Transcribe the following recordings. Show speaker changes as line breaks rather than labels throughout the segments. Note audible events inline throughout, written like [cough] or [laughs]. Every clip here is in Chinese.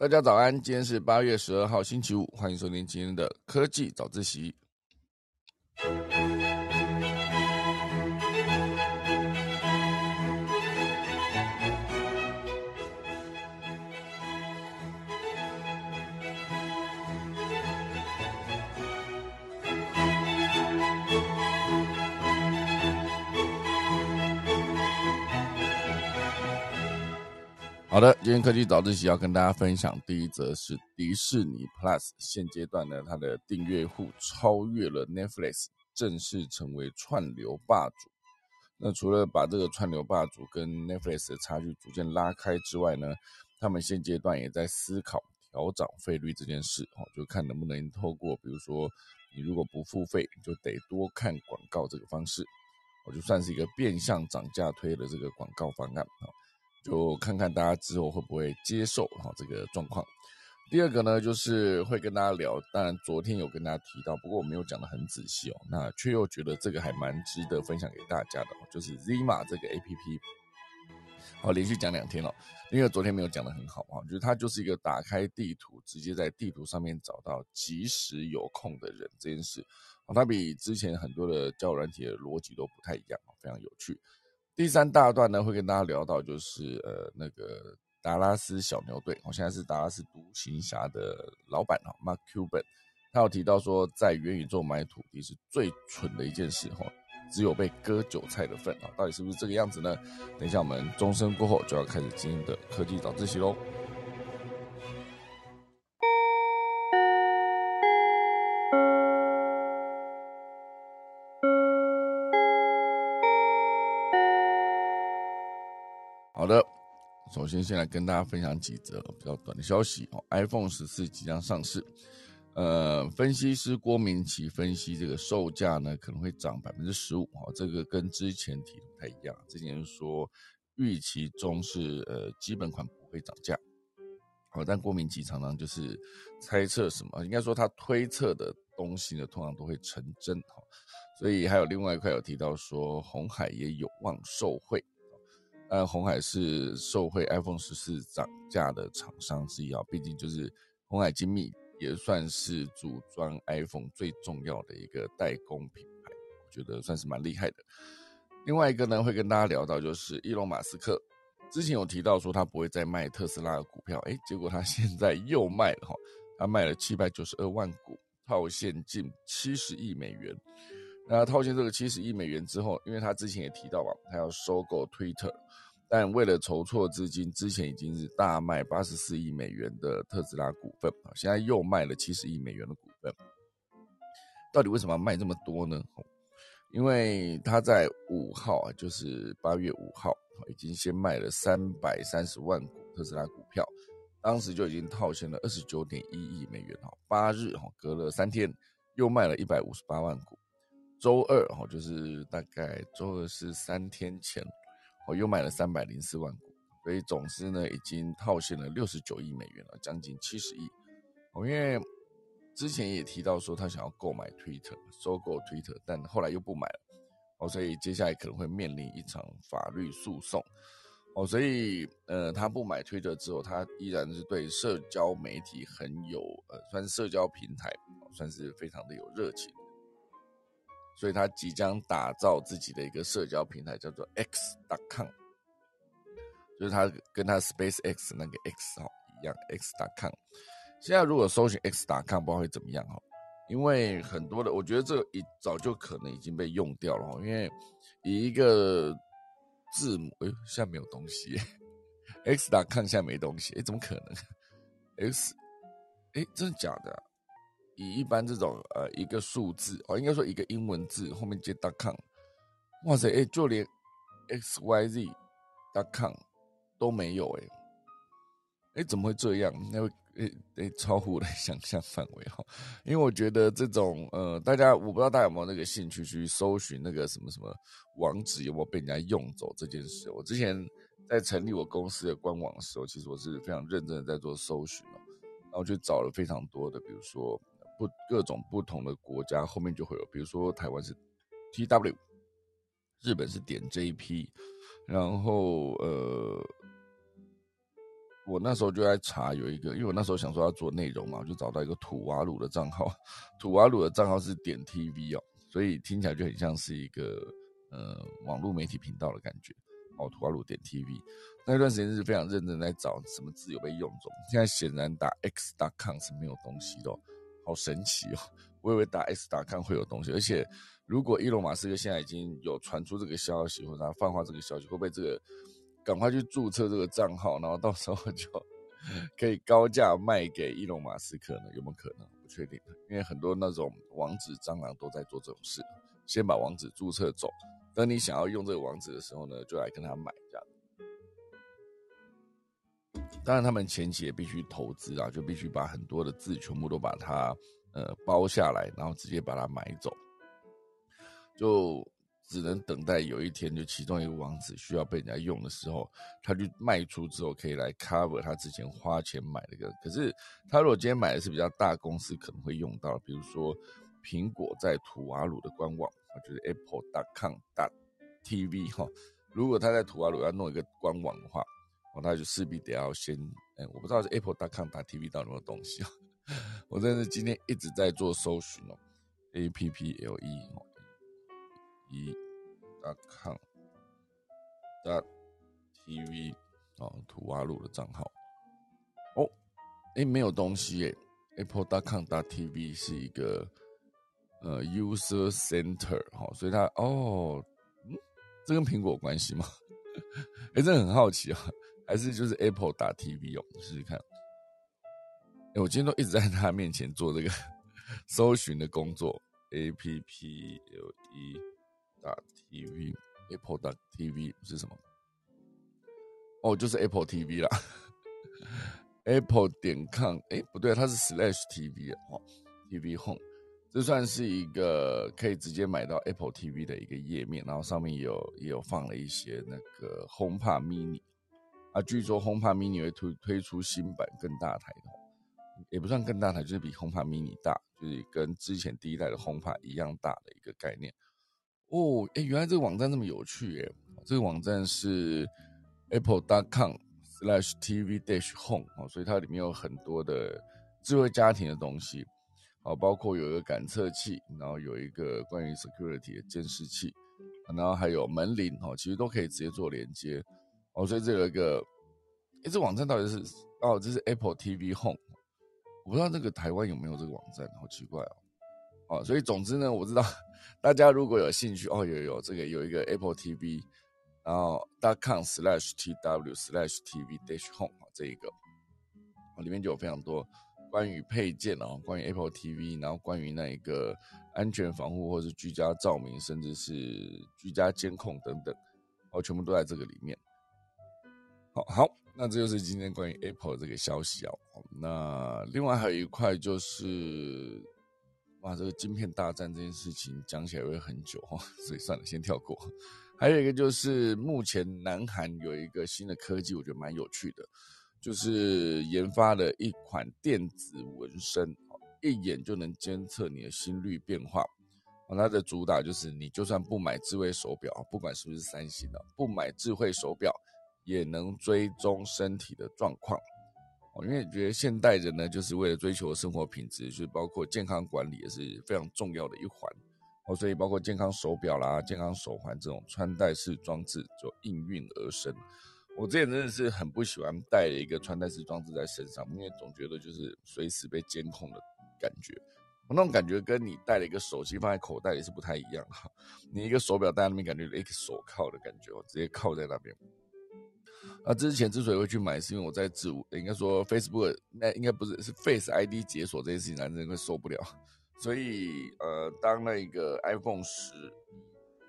大家早安，今天是八月十二号星期五，欢迎收听今天的科技早自习。好的，今天科技早自习要跟大家分享第一则是迪士尼 Plus 现阶段呢，它的订阅户超越了 Netflix，正式成为串流霸主。那除了把这个串流霸主跟 Netflix 的差距逐渐拉开之外呢，他们现阶段也在思考调涨费率这件事，哦，就看能不能透过比如说你如果不付费，就得多看广告这个方式，我就算是一个变相涨价推的这个广告方案啊。就看看大家之后会不会接受哈这个状况。第二个呢，就是会跟大家聊，当然昨天有跟大家提到，不过我没有讲的很仔细哦，那却又觉得这个还蛮值得分享给大家的，就是 Zima 这个 A P P。好，连续讲两天了，因为昨天没有讲的很好啊，就是它就是一个打开地图，直接在地图上面找到即时有空的人这件事。它比之前很多的交友软体的逻辑都不太一样，非常有趣。第三大段呢，会跟大家聊到，就是呃那个达拉斯小牛队，我现在是达拉斯独行侠的老板哈，Mark Cuban，他有提到说，在元宇宙买土地是最蠢的一件事哈，只有被割韭菜的份啊，到底是不是这个样子呢？等一下我们钟声过后就要开始今天的科技早自习喽。先先来跟大家分享几则比较短的消息哦。iPhone 十四即将上市，呃，分析师郭明奇分析这个售价呢可能会涨百分之十五哦，这个跟之前提的不太一样。之前说预期中是呃基本款不会涨价，好，但郭明奇常常就是猜测什么，应该说他推测的东西呢通常都会成真哈。所以还有另外一块有提到说红海也有望受惠。呃，红海是受惠 iPhone 十四涨价的厂商之一啊，毕竟就是红海精密也算是组装 iPhone 最重要的一个代工品牌，我觉得算是蛮厉害的。另外一个呢，会跟大家聊到就是伊隆马斯克之前有提到说他不会再卖特斯拉的股票，哎，结果他 [laughs] 现在又卖了哈，他卖了七百九十二万股，套现近七十亿美元。那套现这个七十亿美元之后，因为他之前也提到嘛，他要收购 Twitter，但为了筹措资金，之前已经是大卖八十四亿美元的特斯拉股份啊，现在又卖了七十亿美元的股份。到底为什么要卖这么多呢？因为他在五号啊，就是八月五号，已经先卖了三百三十万股特斯拉股票，当时就已经套现了二十九点一亿美元哈。八日哈，隔了三天又卖了一百五十八万股。周二哈，就是大概周二是三天前，我又买了三百零四万股，所以总之呢，已经套现了六十九亿美元了，将近七十亿。哦，因为之前也提到说他想要购买 Twitter，收购 Twitter，但后来又不买了，哦，所以接下来可能会面临一场法律诉讼。哦，所以呃，他不买 Twitter 之后，他依然是对社交媒体很有呃，算是社交平台，算是非常的有热情。所以他即将打造自己的一个社交平台，叫做 X.com，就是他跟他 Space X 那个 X 哈一样，X.com。现在如果搜寻 X.com，不知道会怎么样哈，因为很多的，我觉得这个一早就可能已经被用掉了因为以一个字母，哎，现在没有东西，X.com 现在没东西，哎，怎么可能？X，哎，真的假的？以一般这种呃一个数字哦，应该说一个英文字后面接 .com，哇塞哎，就连 x y z .com 都没有哎，哎怎么会这样？那会诶诶超乎我的想象范围哈，因为我觉得这种呃大家我不知道大家有没有那个兴趣去搜寻那个什么什么网址有没有被人家用走这件事。我之前在成立我公司的官网的时候，其实我是非常认真的在做搜寻哦，然后去找了非常多的，比如说。不，各种不同的国家后面就会有，比如说台湾是 T W，日本是点 J P，然后呃，我那时候就在查有一个，因为我那时候想说要做内容嘛，我就找到一个土瓦鲁的账号，土瓦鲁的账号是点 TV 哦，所以听起来就很像是一个呃网络媒体频道的感觉哦，土瓦鲁点 TV。那段时间是非常认真在找什么字有被用中，现在显然打 x.com 是没有东西的，好神奇哦！我以为打 S 打看会有东西，而且如果伊隆马斯克现在已经有传出这个消息，或者他放话这个消息，会不会这个？赶快去注册这个账号，然后到时候就可以高价卖给伊隆马斯克呢？有没有可能？不确定，因为很多那种网址蟑螂都在做这种事，先把网址注册走，等你想要用这个网址的时候呢，就来跟他买当然，他们前期也必须投资啊，就必须把很多的字全部都把它呃包下来，然后直接把它买走，就。只能等待有一天，就其中一个网址需要被人家用的时候，他就卖出之后，可以来 cover 他之前花钱买的个。可是他如果今天买的是比较大公司，可能会用到，比如说苹果在图瓦鲁的官网，就是 apple.com.tv 哈。如果他在图瓦鲁要弄一个官网的话，哦，他就势必得要先，哎，我不知道是 apple.com.tv 到底有没有东西啊？[laughs] 我真的今天一直在做搜寻哦，apple 哦。一大康大 TV 哦，土蛙路的账号哦，哎，没有东西耶。Apple dot com dot TV 是一个呃 user center 哈，所以它哦，嗯，这跟苹果有关系吗？[laughs] 哎，这很好奇啊，还是就是 Apple 打 TV 哦，试试看。哎，我今天都一直在他面前做这个搜寻的工作，Apple 打 TV Apple 打 TV 是什么？哦，就是 Apple TV 啦。Apple 点 com 哎，不对，它是 Slash TV 哦，TV Home，这算是一个可以直接买到 Apple TV 的一个页面，然后上面有也有放了一些那个 HomePod Mini 啊，据说 HomePod Mini 会推推出新版更大台的，也不算更大台，就是比 HomePod Mini 大，就是跟之前第一代的 HomePod 一样大的一个概念。哦，哎，原来这个网站这么有趣哎！这个网站是 apple.com/slash tv-dash home，哦，所以它里面有很多的智慧家庭的东西，好，包括有一个感测器，然后有一个关于 security 的监视器，然后还有门铃哦，其实都可以直接做连接哦。所以这有一个，哎，这网站到底是哦，这是 Apple TV Home，我不知道这个台湾有没有这个网站，好奇怪哦。哦，所以总之呢，我知道。大家如果有兴趣哦，有有这个有一个 Apple TV，然后 dot com slash tw slash tv dash home 这一个，里面就有非常多关于配件哦，关于 Apple TV，然后关于那一个安全防护或是居家照明，甚至是居家监控等等，哦，全部都在这个里面。好好，那这就是今天关于 Apple 这个消息哦。那另外还有一块就是。哇，这个晶片大战这件事情讲起来会很久哈，所以算了，先跳过。还有一个就是，目前南韩有一个新的科技，我觉得蛮有趣的，就是研发了一款电子纹身，一眼就能监测你的心率变化。它的主打就是，你就算不买智慧手表，不管是不是三星的，不买智慧手表，也能追踪身体的状况。哦，因为觉得现代人呢，就是为了追求生活品质，就是包括健康管理也是非常重要的一环。哦，所以包括健康手表啦、健康手环这种穿戴式装置就应运而生。我之前真的是很不喜欢带一个穿戴式装置在身上，因为总觉得就是随时被监控的感觉。那种感觉跟你带了一个手机放在口袋里是不太一样哈。你一个手表戴在那边，感觉一个手铐的感觉哦，直接铐在那边。那之前之所以会去买，是因为我在自应该说 Facebook 那应该不是是 Face ID 解锁这件事情，男人会受不了。所以呃，当那个 iPhone 十，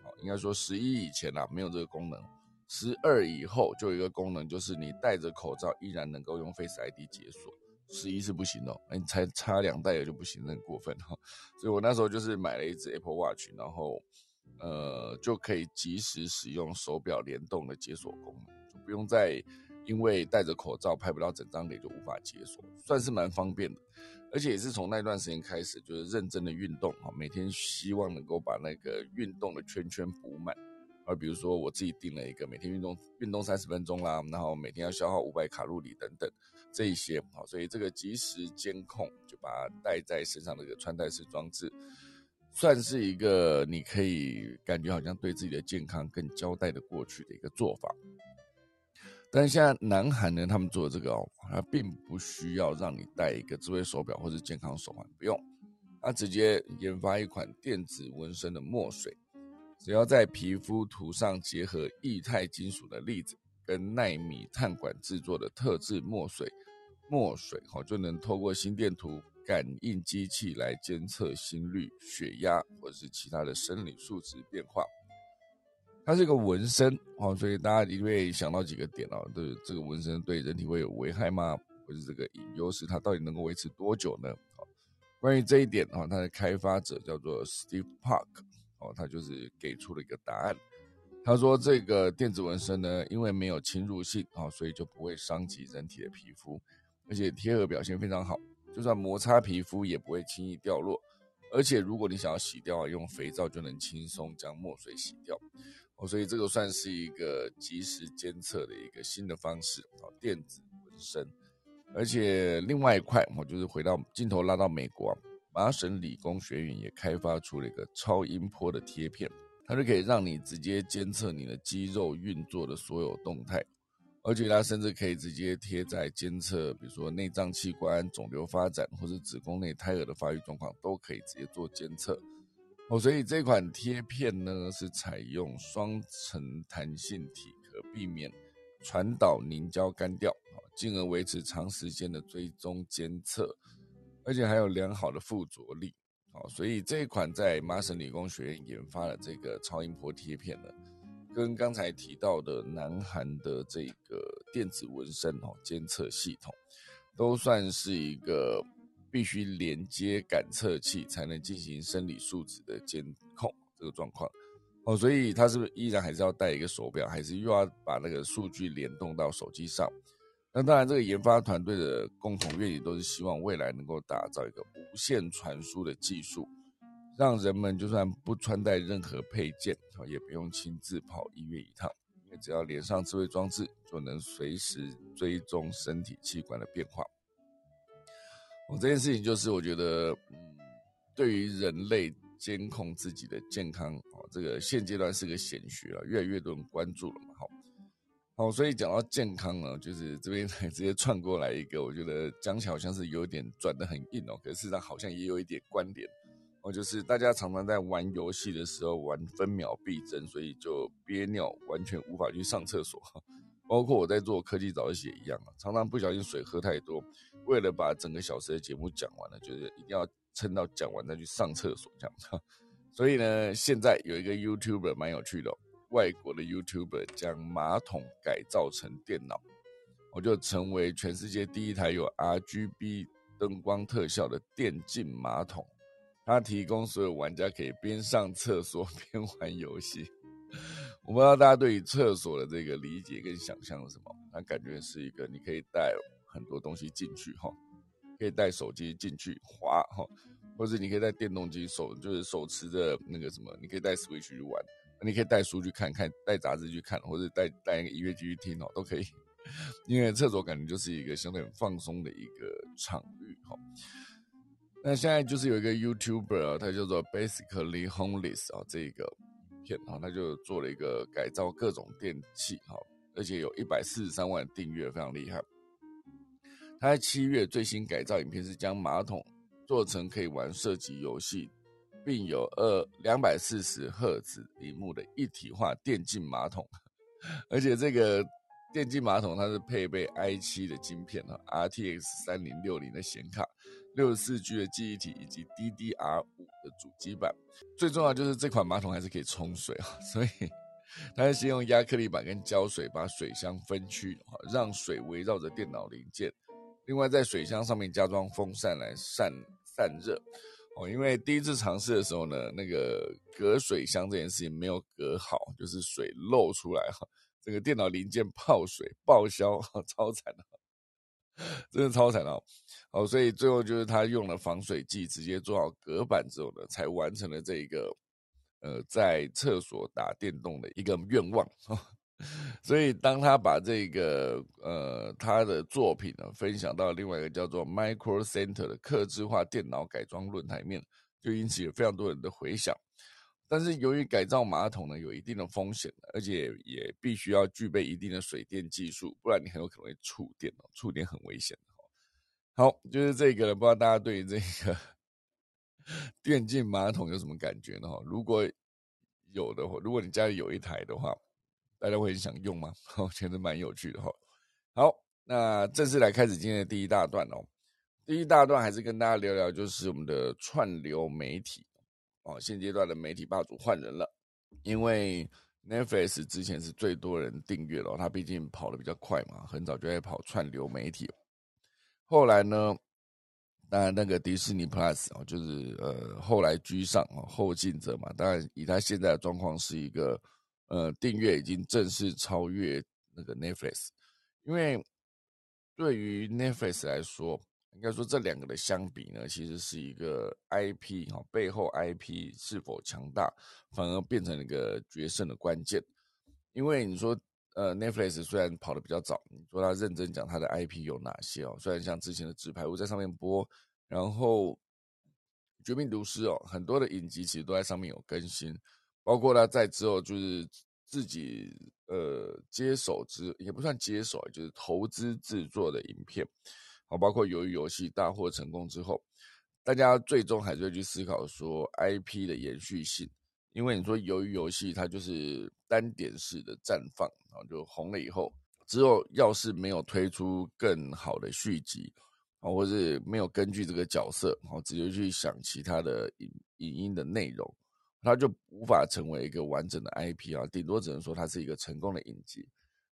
好，应该说十一以前啊没有这个功能，十二以后就有一个功能，就是你戴着口罩依然能够用 Face ID 解锁。十一是不行的，你才差两代也就不行，很过分哈。[laughs] 所以我那时候就是买了一只 Apple Watch，然后呃就可以及时使用手表联动的解锁功能。不用再因为戴着口罩拍不到整张脸就无法解锁，算是蛮方便的。而且也是从那段时间开始，就是认真的运动啊，每天希望能够把那个运动的圈圈补满，而比如说我自己定了一个每天运动运动三十分钟啦，然后每天要消耗五百卡路里等等这一些，好，所以这个即时监控就把它带在身上的一个穿戴式装置，算是一个你可以感觉好像对自己的健康更交代的过去的一个做法。但现在南韩呢，他们做的这个哦，它并不需要让你戴一个智慧手表或者健康手环，不用，它直接研发一款电子纹身的墨水。只要在皮肤涂上结合液态金属的粒子跟纳米碳管制作的特制墨水，墨水哦就能透过心电图感应机器来监测心率、血压或者是其他的生理数值变化。它是一个纹身哦，所以大家一定会想到几个点哦，对这个纹身对人体会有危害吗？或者这个隐忧是它到底能够维持多久呢？好，关于这一点哦，它的开发者叫做 Steve Park。哦，他就是给出了一个答案。他说，这个电子纹身呢，因为没有侵入性啊，所以就不会伤及人体的皮肤，而且贴合表现非常好，就算摩擦皮肤也不会轻易掉落。而且如果你想要洗掉，用肥皂就能轻松将墨水洗掉。哦，所以这个算是一个及时监测的一个新的方式啊，电子纹身。而且另外一块，我就是回到镜头拉到美国。麻省理工学院也开发出了一个超音波的贴片，它就可以让你直接监测你的肌肉运作的所有动态，而且它甚至可以直接贴在监测，比如说内脏器官肿瘤发展或者子宫内胎儿的发育状况，都可以直接做监测。哦，所以这款贴片呢是采用双层弹性体，可避免传导凝胶干掉，进而维持长时间的追踪监测。而且还有良好的附着力，哦，所以这一款在麻省理工学院研发的这个超音波贴片呢，跟刚才提到的南韩的这个电子纹身哦监测系统，都算是一个必须连接感测器才能进行生理数值的监控这个状况，哦，所以它是不是依然还是要带一个手表，还是又要把那个数据联动到手机上？那当然，这个研发团队的共同愿景都是希望未来能够打造一个无线传输的技术，让人们就算不穿戴任何配件，也不用亲自跑医院一趟，因为只要连上智慧装置，就能随时追踪身体器官的变化。我这件事情就是，我觉得，嗯，对于人类监控自己的健康，哦，这个现阶段是个显学了，越来越多人关注了嘛，好。哦，所以讲到健康呢，就是这边 [laughs] 直接串过来一个，我觉得讲起来好像是有点转的很硬哦，可是事实上好像也有一点关联。哦，就是大家常常在玩游戏的时候玩分秒必争，所以就憋尿，完全无法去上厕所。[laughs] 包括我在做科技早起也一样啊，常常不小心水喝太多，为了把整个小时的节目讲完了，就是一定要撑到讲完再去上厕所这样。所以呢，现在有一个 YouTuber 蛮有趣的。外国的 YouTuber 将马桶改造成电脑，我就成为全世界第一台有 RGB 灯光特效的电竞马桶。它提供所有玩家可以边上厕所 [laughs] 边玩游戏。我不知道大家对于厕所的这个理解跟想象是什么？它感觉是一个你可以带很多东西进去哈，可以带手机进去滑哈，或者你可以带电动机手就是手持着那个什么，你可以带 Switch 去玩。你可以带书去看看，带杂志去看，或者带带一个音乐机去听哦，都可以。因为厕所感觉就是一个相对很放松的一个场域哈。那现在就是有一个 YouTuber 啊，他叫做 Basically Homeless 啊，这一个片啊，他就做了一个改造各种电器哈，而且有一百四十三万订阅，非常厉害。他在七月最新改造影片是将马桶做成可以玩射击游戏。并有二两百四十赫兹屏幕的一体化电竞马桶，而且这个电竞马桶它是配备 i 七的晶片哈，RTX 三零六零的显卡，六十四 G 的记忆体以及 DDR 五的主机板。最重要就是这款马桶还是可以冲水啊，所以 [laughs] 它是先用亚克力板跟胶水把水箱分区，让水围绕着电脑零件。另外在水箱上面加装风扇来散散热。哦，因为第一次尝试的时候呢，那个隔水箱这件事情没有隔好，就是水漏出来哈，这个电脑零件泡水报销，超惨的，[laughs] 真的超惨哦。哦，所以最后就是他用了防水剂，直接做好隔板之后呢，才完成了这一个呃在厕所打电动的一个愿望哈。所以当他把这个呃他的作品呢分享到另外一个叫做 Micro Center 的客制化电脑改装论坛面，就引起了非常多人的回响。但是由于改造马桶呢有一定的风险，而且也必须要具备一定的水电技术，不然你很有可能会触电哦，触电很危险的好，就是这个了，不知道大家对于这个 [laughs] 电竞马桶有什么感觉呢？如果有的话，如果你家里有一台的话，大家会很想用吗？[laughs] 我觉得蛮有趣的哈。好，那正式来开始今天的第一大段哦。第一大段还是跟大家聊聊，就是我们的串流媒体。哦，现阶段的媒体霸主换人了，因为 Netflix 之前是最多人订阅了，它毕竟跑得比较快嘛，很早就在跑串流媒体。后来呢，当然那个迪士尼 Plus 哦，就是呃后来居上哦，后进者嘛。当然以他现在的状况是一个呃订阅已经正式超越那个 Netflix，因为对于 Netflix 来说。应该说，这两个的相比呢，其实是一个 IP 哈，背后 IP 是否强大，反而变成了一个决胜的关键。因为你说，呃，Netflix 虽然跑得比较早，你说他认真讲他的 IP 有哪些哦？虽然像之前的《纸牌屋》在上面播，然后《绝命毒师》哦，很多的影集其实都在上面有更新，包括他在之后就是自己呃接手之，也不算接手，就是投资制作的影片。好，包括由于游戏大获成功之后，大家最终还是会去思考说 IP 的延续性，因为你说由于游戏它就是单点式的绽放，然后就红了以后，之后要是没有推出更好的续集，啊，或是没有根据这个角色，然后直接去想其他的影影音的内容，它就无法成为一个完整的 IP 啊，顶多只能说它是一个成功的影集。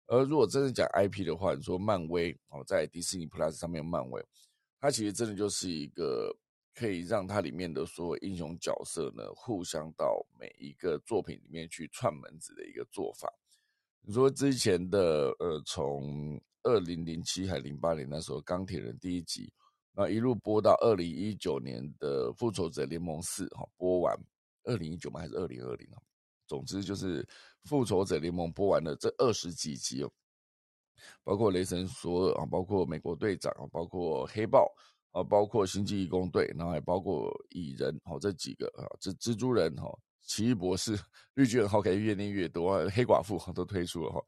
而如果真的讲 IP 的话，你说漫威哦，在迪士尼 Plus 上面，漫威它其实真的就是一个可以让它里面的所有英雄角色呢，互相到每一个作品里面去串门子的一个做法。你说之前的呃，从二零零七还零八年那时候钢铁人第一集，那一路播到二零一九年的复仇者联盟四哈，播完二零一九吗？还是二零二零啊？总之就是《复仇者联盟》播完了这二十几集哦，包括雷神索尔啊，包括美国队长啊，包括黑豹啊，包括星际义工队，然后还包括蚁人哦，这几个啊，这蜘蛛人哈，奇异博士，绿巨人好可以越练越多，黑寡妇都推出了哈。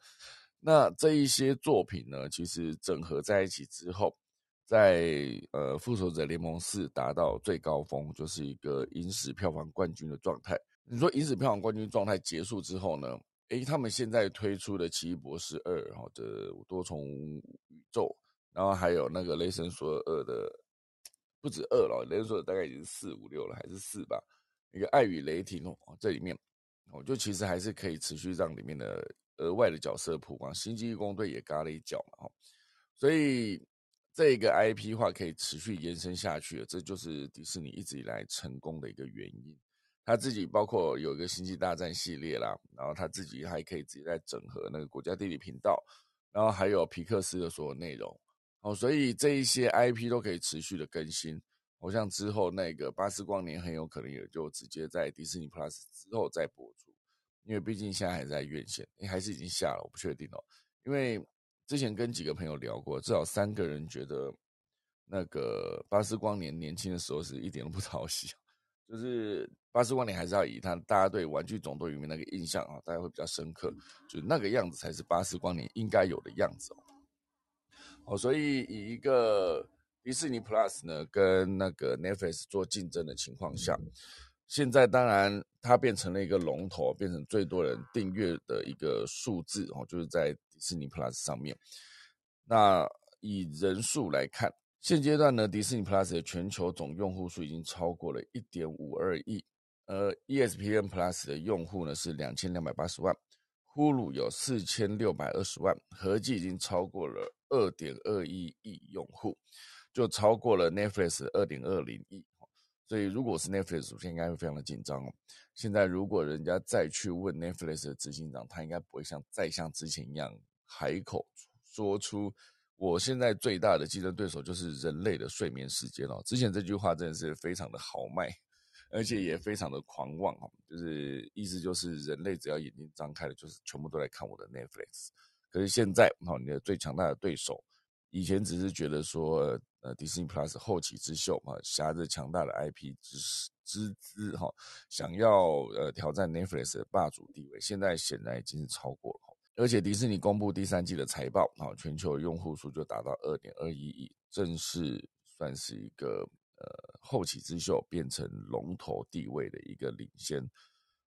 那这一些作品呢，其实整合在一起之后，在呃《复仇者联盟四》达到最高峰，就是一个影史票房冠军的状态。你说影史票房冠军状态结束之后呢？诶，他们现在推出的《奇异博士二》哈的多重宇宙，然后还有那个《雷神索尔二》的不止二了，《雷神索尔》大概已经四五六了，还是四吧？一个《爱与雷霆》哦，这里面哦，就其实还是可以持续让里面的额外的角色曝光，《星际异攻队》也嘎了一脚嘛，哈，所以这个 IP 化可以持续延伸下去，这就是迪士尼一直以来成功的一个原因。他自己包括有一个星际大战系列啦，然后他自己还可以自己在整合那个国家地理频道，然后还有皮克斯的所有内容，哦，所以这一些 IP 都可以持续的更新。我像之后那个巴斯光年很有可能也就直接在迪士尼 Plus 之后再播出，因为毕竟现在还在院线，还是已经下了，我不确定哦。因为之前跟几个朋友聊过，至少三个人觉得那个巴斯光年年轻的时候是一点都不 [laughs] 讨喜。就是巴斯光年还是要以他大家对《玩具总动员》那个印象啊，大家会比较深刻，就是那个样子才是巴斯光年应该有的样子哦。哦，所以以一个迪士尼 Plus 呢跟那个 Netflix 做竞争的情况下，现在当然它变成了一个龙头，变成最多人订阅的一个数字哦，就是在迪迪士尼 Plus 上面。那以人数来看。现阶段呢，迪士尼 Plus 的全球总用户数已经超过了一点五二亿，而 ESPN Plus 的用户呢是两千两百八十万，Hulu 有四千六百二十万，合计已经超过了二点二一亿用户，就超过了 Netflix 二点二零亿。所以如果是 Netflix 主应该会非常的紧张哦。现在如果人家再去问 Netflix 的执行长，他应该不会像再像之前一样海口说出。我现在最大的竞争对手就是人类的睡眠时间哦。之前这句话真的是非常的豪迈，而且也非常的狂妄哦，就是意思就是人类只要眼睛张开了，就是全部都来看我的 Netflix。可是现在哈，你的最强大的对手，以前只是觉得说，呃，迪士尼 Plus 后起之秀啊，挟着强大的 IP 之之资哈，想要呃挑战 Netflix 的霸主地位，现在显然已经是超过了。而且迪士尼公布第三季的财报啊，全球用户数就达到二点二一亿，正式算是一个呃后起之秀，变成龙头地位的一个领先。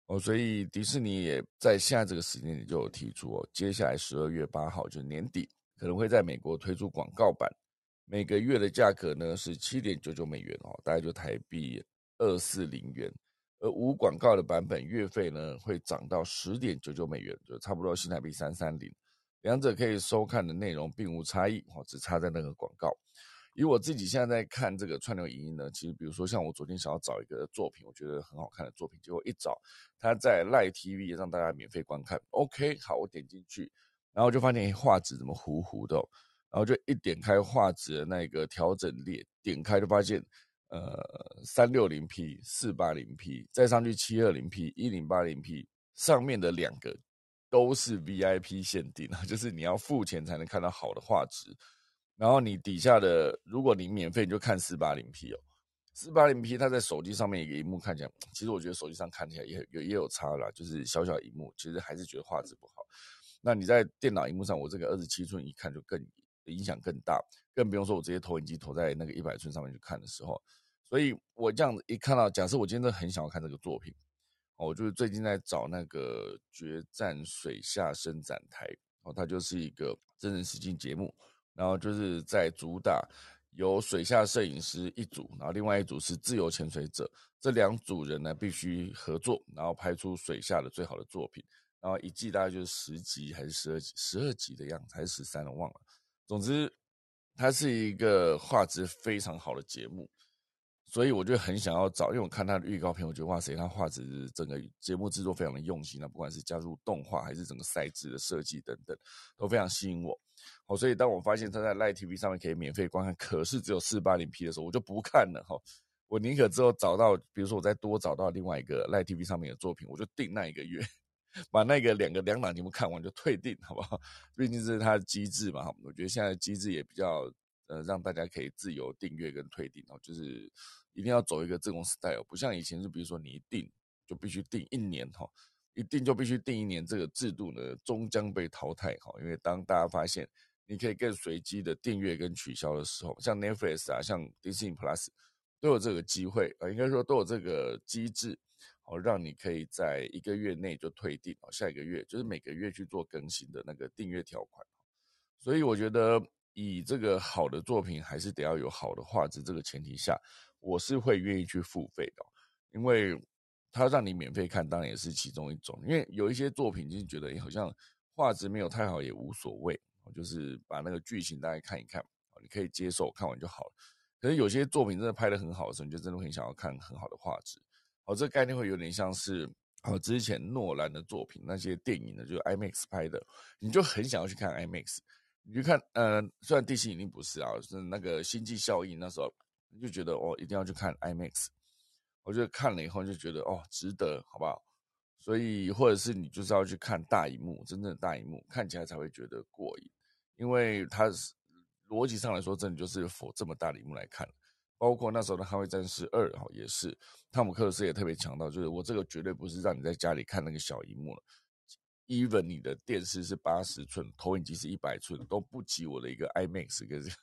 哦，所以迪士尼也在现在这个时间里就有提出哦，接下来十二月八号就年底，可能会在美国推出广告版，每个月的价格呢是七点九九美元哦，大概就台币二四零元。而无广告的版本月费呢会涨到十点九九美元，就差不多新台币三三零。两者可以收看的内容并无差异哦，只差在那个广告。以我自己现在在看这个串流影音呢，其实比如说像我昨天想要找一个作品，我觉得很好看的作品，结果一找它在赖 TV 让大家免费观看，OK，好，我点进去，然后就发现画质怎么糊糊的，然后就一点开画质的那个调整列，点开就发现，呃，三六零 P、四八零 P，再上去七二零 P、一零八零 P，上面的两个都是 VIP 限定啊，[laughs] 就是你要付钱才能看到好的画质。然后你底下的，如果你免费，你就看四八零 P 哦，四八零 P 它在手机上面一个荧幕看起来，其实我觉得手机上看起来也有也有差啦，就是小小荧幕，其实还是觉得画质不好。那你在电脑荧幕上，我这个二十七寸一看就更影响更大，更不用说我直接投影机投在那个一百寸上面去看的时候。所以我这样子一看到，假设我今天真的很想要看这个作品，哦，我就是最近在找那个《决战水下伸展台》，哦，它就是一个真人实境节目。然后就是在主打有水下摄影师一组，然后另外一组是自由潜水者，这两组人呢必须合作，然后拍出水下的最好的作品。然后一季大概就是十集还是十二集，十二集的样子还是十三，我忘了。总之，它是一个画质非常好的节目。所以我就很想要找，因为我看他的预告片，我觉得哇塞，他画质整个节目制作非常的用心啊，不管是加入动画还是整个赛制的设计等等，都非常吸引我。好，所以当我发现他在 letv 上面可以免费观看，可是只有四八零 P 的时候，我就不看了哈。我宁可之后找到，比如说我再多找到另外一个 letv 上面的作品，我就订那一个月，[laughs] 把那个两个两档节目看完就退订，好不好？毕竟这是它的机制嘛，我觉得现在机制也比较呃，让大家可以自由订阅跟退订哦，就是。一定要走一个这种 style，不像以前，就比如说你一定就必须订一年哈，一定就必须订一年，这个制度呢终将被淘汰哈。因为当大家发现你可以更随机的订阅跟取消的时候，像 Netflix 啊，像 Disney Plus 都有这个机会啊，应该说都有这个机制，好让你可以在一个月内就退订哦，下一个月就是每个月去做更新的那个订阅条款。所以我觉得以这个好的作品还是得要有好的画质这个前提下。我是会愿意去付费的，因为他让你免费看，当然也是其中一种。因为有一些作品，就是觉得好像画质没有太好也无所谓，就是把那个剧情大概看一看，你可以接受，看完就好了。可是有些作品真的拍的很好的时候，你就真的很想要看很好的画质。好，这个概念会有点像是哦，之前诺兰的作品那些电影呢，就是 IMAX 拍的，你就很想要去看 IMAX。你去看，呃，虽然地心引力不是啊，是那个星际效应那时候。就觉得哦，一定要去看 IMAX，我觉得看了以后就觉得哦，值得，好不好？所以或者是你就是要去看大荧幕，真正的大荧幕，看起来才会觉得过瘾，因为它是逻辑上来说，真的就是否这么大的荧幕来看。包括那时候的《捍卫战士二》哈，也是汤姆克鲁斯也特别强调，就是我这个绝对不是让你在家里看那个小荧幕了，even 你的电视是八十寸，投影机是一百寸，都不及我的一个 IMAX 跟。[laughs]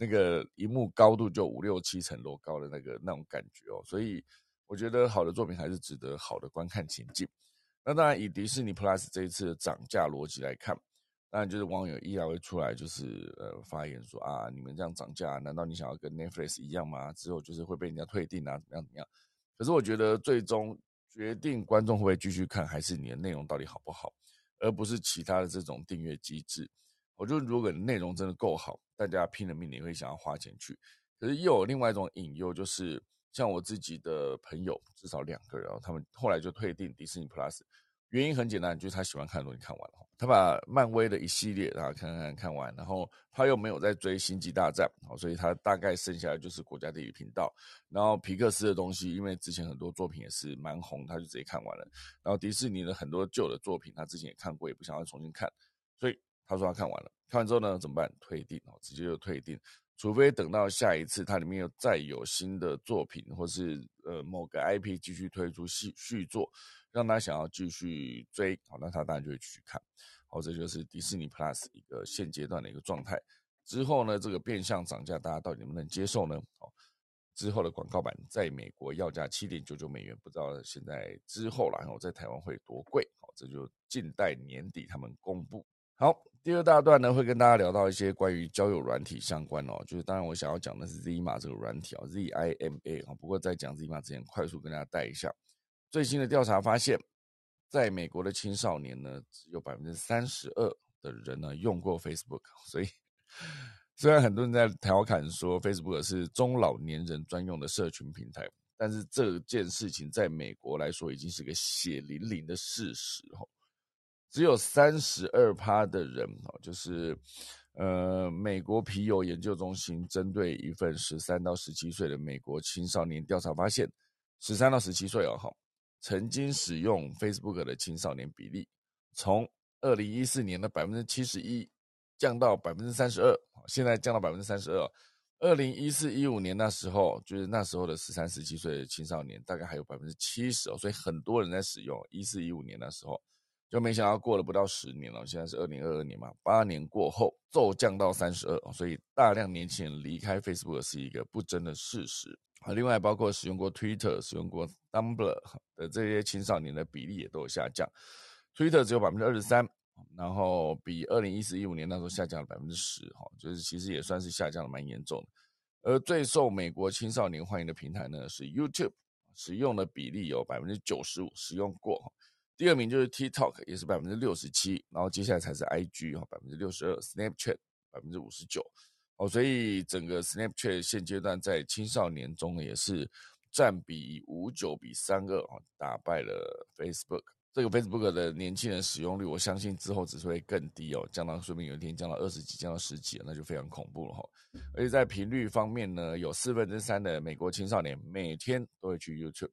那个荧幕高度就五六七层楼高的那个那种感觉哦，所以我觉得好的作品还是值得好的观看情境。那当然，以迪士尼 Plus 这一次的涨价逻辑来看，当然就是网友依然会出来就是呃发言说啊，你们这样涨价，难道你想要跟 Netflix 一样吗？之后就是会被人家退订啊，怎么样怎么样？可是我觉得最终决定观众会不会继续看，还是你的内容到底好不好，而不是其他的这种订阅机制。我觉得如果内容真的够好，大家拼了命你会想要花钱去。可是又有另外一种引诱，就是像我自己的朋友，至少两个人，他们后来就退订迪士尼 Plus。原因很简单，就是他喜欢看的东西看完了。他把漫威的一系列啊看看看完，然后他又没有在追星际大战，好，所以他大概剩下的就是国家地理频道。然后皮克斯的东西，因为之前很多作品也是蛮红，他就直接看完了。然后迪士尼的很多旧的作品，他之前也看过，也不想要重新看，所以他说他看完了。看完之后呢，怎么办？退订哦，直接就退订。除非等到下一次它里面有再有新的作品，或是呃某个 IP 继续推出续续作。让他想要继续追，好，那他当然就会继续看，好，这就是迪士尼 Plus 一个现阶段的一个状态。之后呢，这个变相涨价，大家到底能不能接受呢？好，之后的广告版在美国要价七点九九美元，不知道现在之后了，然后在台湾会多贵？好，这就静待年底他们公布。好，第二大段呢，会跟大家聊到一些关于交友软体相关哦，就是当然我想要讲的是 Zima 这个软体哦，Z I M A 啊，不过在讲 Zima 之前，快速跟大家带一下。最新的调查发现，在美国的青少年呢，只有百分之三十二的人呢用过 Facebook。所以，虽然很多人在调侃说 Facebook 是中老年人专用的社群平台，但是这件事情在美国来说已经是个血淋淋的事实。哦，只有三十二趴的人哦，就是呃，美国皮尤研究中心针对一份十三到十七岁的美国青少年调查发现，十三到十七岁哦，好。曾经使用 Facebook 的青少年比例，从二零一四年的百分之七十一降到百分之三十二，现在降到百分之三十二。二零一四一五年那时候，就是那时候的十三十七岁的青少年，大概还有百分之七十哦，所以很多人在使用。一四一五年那时候，就没想到过了不到十年了，现在是二零二二年嘛，八年过后骤降到三十二，所以大量年轻人离开 Facebook 是一个不争的事实。啊，另外包括使用过 Twitter、使用过 Tumblr 的这些青少年的比例也都有下降。Twitter 只有百分之二十三，然后比二零一四一五年那时候下降了百分之十，哈，就是其实也算是下降的蛮严重的。而最受美国青少年欢迎的平台呢是 YouTube，使用的比例有百分之九十五使用过。第二名就是 TikTok，也是百分之六十七，然后接下来才是 IG，哈，百分之六十二，Snapchat 百分之五十九。哦，所以整个 Snapchat 现阶段在青少年中呢，也是占比五九比三二啊，打败了 Facebook。这个 Facebook 的年轻人使用率，我相信之后只是会更低哦，降到说不定有一天降到二十几，降到十几，那就非常恐怖了哈。而且在频率方面呢，有四分之三的美国青少年每天都会去 YouTube，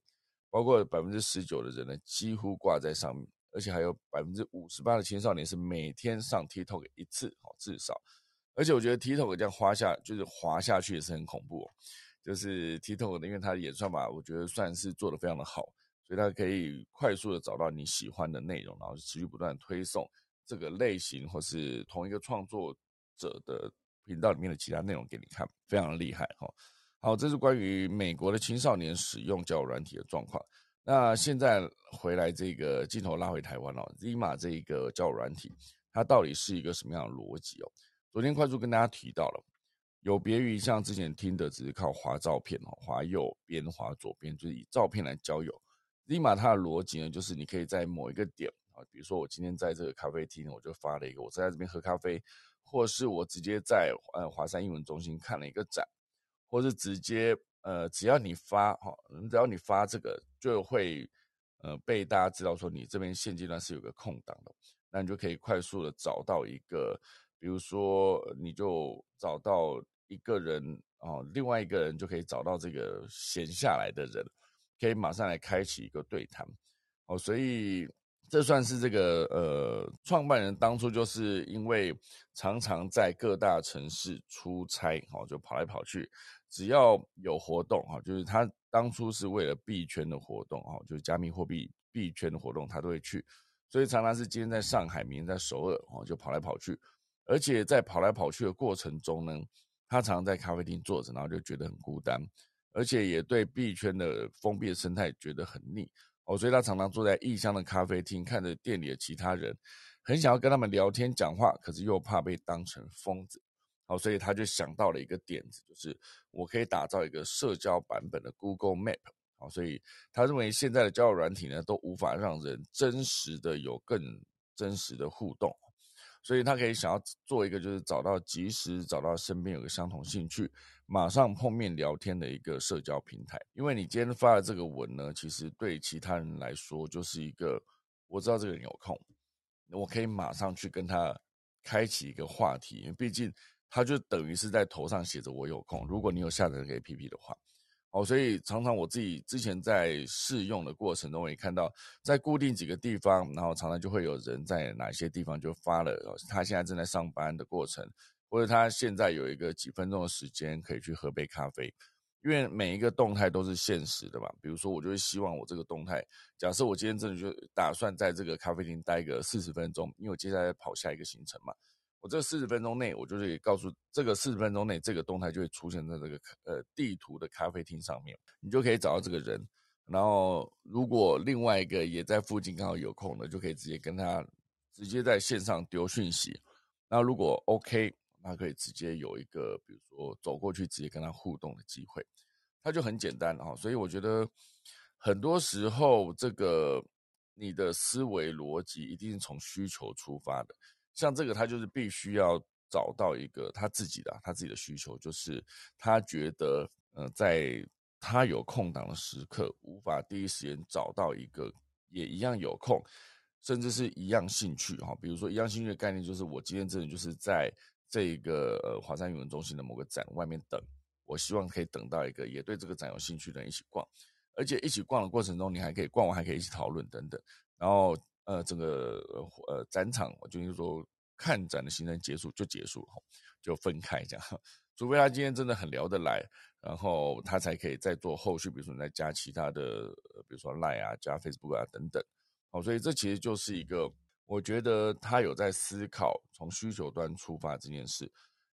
包括百分之十九的人呢，几乎挂在上面，而且还有百分之五十八的青少年是每天上 TikTok 一次，哦，至少。而且我觉得 TikTok 这样滑下，就是滑下去也是很恐怖。就是 TikTok 的，因为它的演算法，我觉得算是做的非常的好，所以它可以快速的找到你喜欢的内容，然后持续不断推送这个类型或是同一个创作者的频道里面的其他内容给你看，非常的厉害哈。好，这是关于美国的青少年使用交友软体的状况。那现在回来这个镜头拉回台湾哦，Zima 这一个交友软体，它到底是一个什么样的逻辑哦？昨天快速跟大家提到了，有别于像之前听的只是靠滑照片哦，滑右边、滑左边，就是以照片来交友。Zima 它的逻辑呢，就是你可以在某一个点啊，比如说我今天在这个咖啡厅，我就发了一个我在这边喝咖啡，或是我直接在呃华山英文中心看了一个展，或是直接呃只要你发哈，只要你发这个，就会呃被大家知道说你这边现阶段是有个空档的，那你就可以快速的找到一个。比如说，你就找到一个人哦，另外一个人就可以找到这个闲下来的人，可以马上来开启一个对谈哦。所以这算是这个呃，创办人当初就是因为常常在各大城市出差哦，就跑来跑去，只要有活动哈，就是他当初是为了币圈的活动哈，就是加密货币币圈的活动，他都会去。所以常常是今天在上海，明天在首尔哦，就跑来跑去。而且在跑来跑去的过程中呢，他常常在咖啡厅坐着，然后就觉得很孤单，而且也对币圈的封闭的生态觉得很腻哦，所以他常常坐在异乡的咖啡厅，看着店里的其他人，很想要跟他们聊天讲话，可是又怕被当成疯子，好，所以他就想到了一个点子，就是我可以打造一个社交版本的 Google Map，好，所以他认为现在的交友软体呢，都无法让人真实的有更真实的互动。所以他可以想要做一个，就是找到及时找到身边有个相同兴趣，马上碰面聊天的一个社交平台。因为你今天发的这个文呢，其实对其他人来说就是一个我知道这个人有空，我可以马上去跟他开启一个话题，因为毕竟他就等于是在头上写着我有空。如果你有下载这个 APP 的话，哦，所以常常我自己之前在试用的过程中，我也看到在固定几个地方，然后常常就会有人在哪些地方就发了他现在正在上班的过程，或者他现在有一个几分钟的时间可以去喝杯咖啡。因为每一个动态都是现实的嘛，比如说我就会希望我这个动态，假设我今天真的就打算在这个咖啡厅待个四十分钟，因为我接下来跑下一个行程嘛，我这四十分钟内，我就是告诉这个四十分钟内这个动态就会出现在这个呃地图的咖啡厅上面，你就可以找到这个人，然后如果另外一个也在附近刚好有空的，就可以直接跟他直接在线上丢讯息，那如果 OK。那可以直接有一个，比如说走过去直接跟他互动的机会，他就很简单哈。所以我觉得很多时候，这个你的思维逻辑一定是从需求出发的。像这个，他就是必须要找到一个他自己的他自己的需求，就是他觉得呃，在他有空档的时刻，无法第一时间找到一个也一样有空，甚至是一样兴趣哈。比如说一样兴趣的概念，就是我今天真的就是在。这个呃华山语文中心的某个展外面等，我希望可以等到一个也对这个展有兴趣的人一起逛，而且一起逛的过程中，你还可以逛完还可以一起讨论等等。然后呃整个呃展场，就是说看展的行程结束就结束了，就分开这样。除非他今天真的很聊得来，然后他才可以再做后续，比如说你再加其他的，比如说 Line 啊、加 Facebook 啊等等。好，所以这其实就是一个。我觉得他有在思考从需求端出发这件事，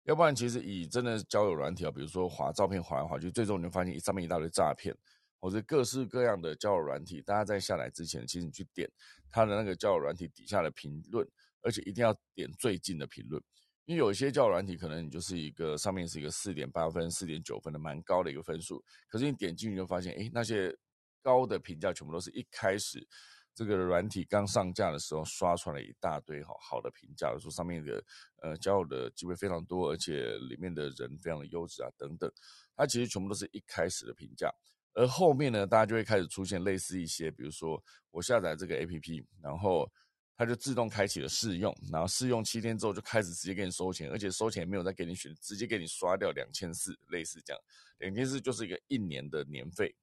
要不然其实以真的交友软体啊，比如说划照片划来划去，最终你会发现上面一大堆诈骗，或者各式各样的交友软体。大家在下来之前，其实你去点他的那个交友软体底下的评论，而且一定要点最近的评论，因为有一些交友软体可能你就是一个上面是一个四点八分、四点九分的蛮高的一个分数，可是你点进去就发现，哎，那些高的评价全部都是一开始。这个软体刚上架的时候，刷出来一大堆好好的评价，说上面的呃交友的机会非常多，而且里面的人非常的优质啊等等。它其实全部都是一开始的评价，而后面呢，大家就会开始出现类似一些，比如说我下载这个 APP，然后它就自动开启了试用，然后试用七天之后就开始直接给你收钱，而且收钱没有再给你选，直接给你刷掉两千四，类似这样，两千四就是一个一年的年费。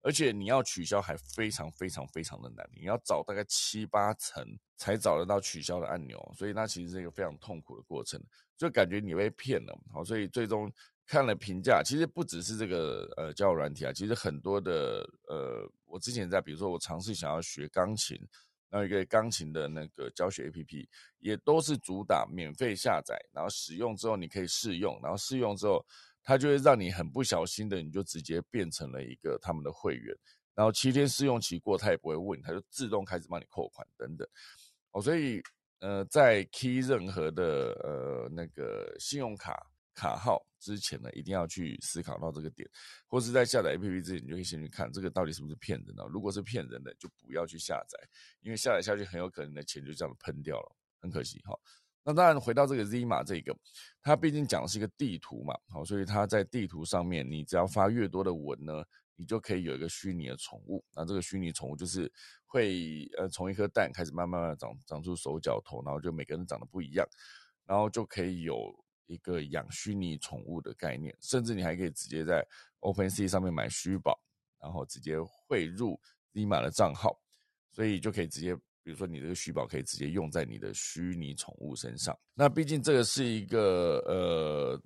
而且你要取消还非常非常非常的难，你要找大概七八层才找得到取消的按钮，所以那其实是一个非常痛苦的过程，就感觉你被骗了。好，所以最终看了评价，其实不只是这个呃交友软体啊，其实很多的呃，我之前在比如说我尝试想要学钢琴，那一个钢琴的那个教学 APP 也都是主打免费下载，然后使用之后你可以试用，然后试用之后。它就会让你很不小心的，你就直接变成了一个他们的会员，然后七天试用期过，他也不会问，他就自动开始帮你扣款等等。哦，所以呃，在 key 任何的呃那个信用卡卡号之前呢，一定要去思考到这个点，或是在下载 APP 之前，你就可以先去看这个到底是不是骗人的。如果是骗人的，就不要去下载，因为下载下去很有可能你的钱就这样喷掉了，很可惜哈。那当然，回到这个 Z 码这个，它毕竟讲的是一个地图嘛，好，所以它在地图上面，你只要发越多的文呢，你就可以有一个虚拟的宠物。那这个虚拟宠物就是会呃从一颗蛋开始慢慢慢长长出手脚头，然后就每个人长得不一样，然后就可以有一个养虚拟宠物的概念，甚至你还可以直接在 OpenSea 上面买虚宝，然后直接汇入 Z 码的账号，所以就可以直接。比如说，你这个虚宝可以直接用在你的虚拟宠物身上。那毕竟这个是一个呃，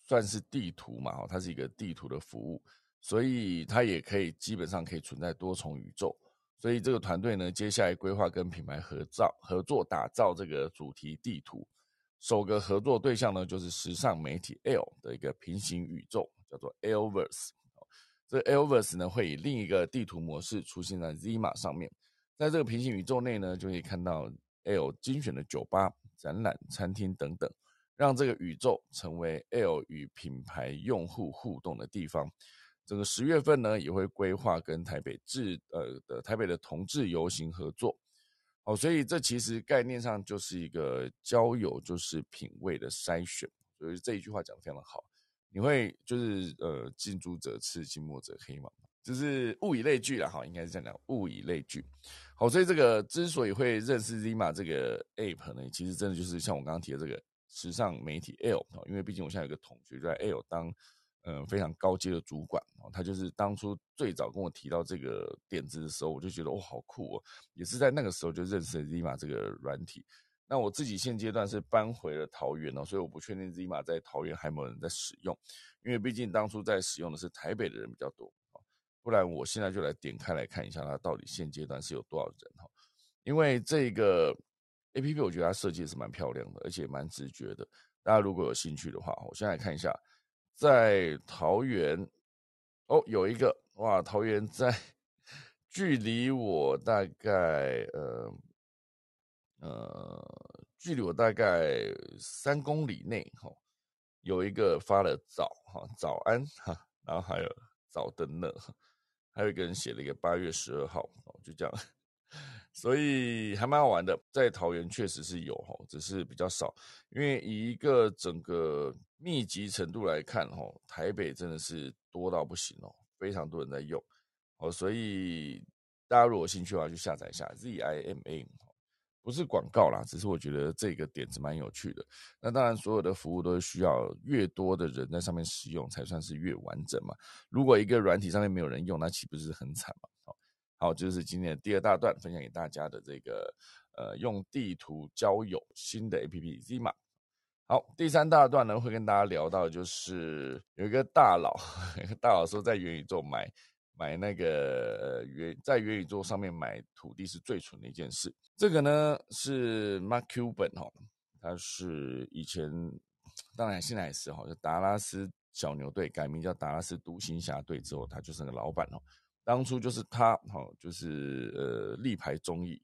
算是地图嘛，它是一个地图的服务，所以它也可以基本上可以存在多重宇宙。所以这个团队呢，接下来规划跟品牌合造合作打造这个主题地图。首个合作对象呢，就是时尚媒体 L 的一个平行宇宙，叫做 Lverse。这 Lverse 呢，会以另一个地图模式出现在 Z 码上面。在这个平行宇宙内呢，就可以看到 L 精选的酒吧、展览、餐厅等等，让这个宇宙成为 L 与品牌用户互动的地方。整个十月份呢，也会规划跟台北志呃的台北的同志游行合作。哦，所以这其实概念上就是一个交友就是品味的筛选。所以这一句话讲的非常的好，你会就是呃近朱者赤，近墨者黑嘛。就是物以类聚了哈，应该是这样讲，物以类聚。好，所以这个之所以会认识 Zima 这个 App 呢，其实真的就是像我刚刚提的这个时尚媒体 L 因为毕竟我现在有个同学在 L 当嗯非常高阶的主管哦，他就是当初最早跟我提到这个点子的时候，我就觉得哦好酷哦，也是在那个时候就认识了 Zima 这个软体。那我自己现阶段是搬回了桃园哦，所以我不确定 Zima 在桃园还有没有人在使用，因为毕竟当初在使用的是台北的人比较多不然我现在就来点开来看一下它到底现阶段是有多少人哈。因为这个 A P P 我觉得它设计是蛮漂亮的，而且蛮直觉的。大家如果有兴趣的话，我现在看一下，在桃园哦有一个哇，桃园在距离我大概呃。呃，距离我大概三公里内，哈，有一个发了早，哈，早安，哈，然后还有早登呢，还有一个人写了一个八月十二号，哦，就这样，所以还蛮好玩的。在桃园确实是有，哈，只是比较少，因为以一个整个密集程度来看，哈，台北真的是多到不行哦，非常多人在用，哦，所以大家如果有兴趣的话，就下载一下 ZIMA。不是广告啦，只是我觉得这个点子蛮有趣的。那当然，所有的服务都是需要越多的人在上面使用，才算是越完整嘛。如果一个软体上面没有人用，那岂不是很惨嘛？好，好，就是今天的第二大段分享给大家的这个呃，用地图交友新的 A P P Zima。好，第三大段呢会跟大家聊到，就是有一个大佬，[laughs] 大佬说在元宇宙买。买那个元在元宇宙上面买土地是最蠢的一件事。这个呢是 Mark Cuban 哈，他是以前当然现在也是哈，就达拉斯小牛队改名叫达拉斯独行侠队之后，他就是个老板哦。当初就是他哈，就是呃力排众议，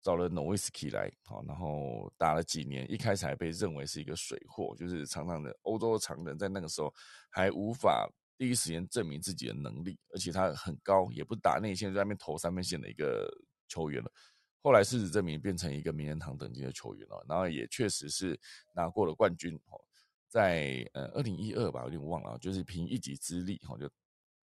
找了 Nowitzki 来好，然后打了几年，一开始还被认为是一个水货，就是常常的欧洲常人在那个时候还无法。第一时间证明自己的能力，而且他很高，也不打内线，在那边投三分线的一个球员了。后来事实证明，变成一个名人堂等级的球员了，然后也确实是拿过了冠军。哦，在呃二零一二吧，有点忘了，就是凭一己之力，哈，就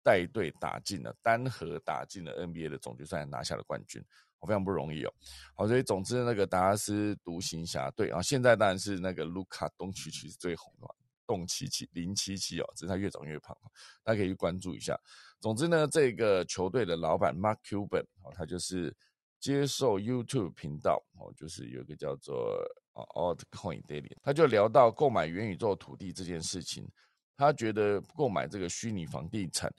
带队打进了单核打进了 NBA 的总决赛，拿下了冠军，非常不容易哦。好，所以总之那个达拉斯独行侠队啊，现在当然是那个卢卡东契奇是最红的。动七七零七七哦，只是他越长越胖，大家可以去关注一下。总之呢，这个球队的老板 Mark Cuban 哦，他就是接受 YouTube 频道哦，就是有一个叫做 Altcoin Daily，他就聊到购买元宇宙土地这件事情。他觉得购买这个虚拟房地产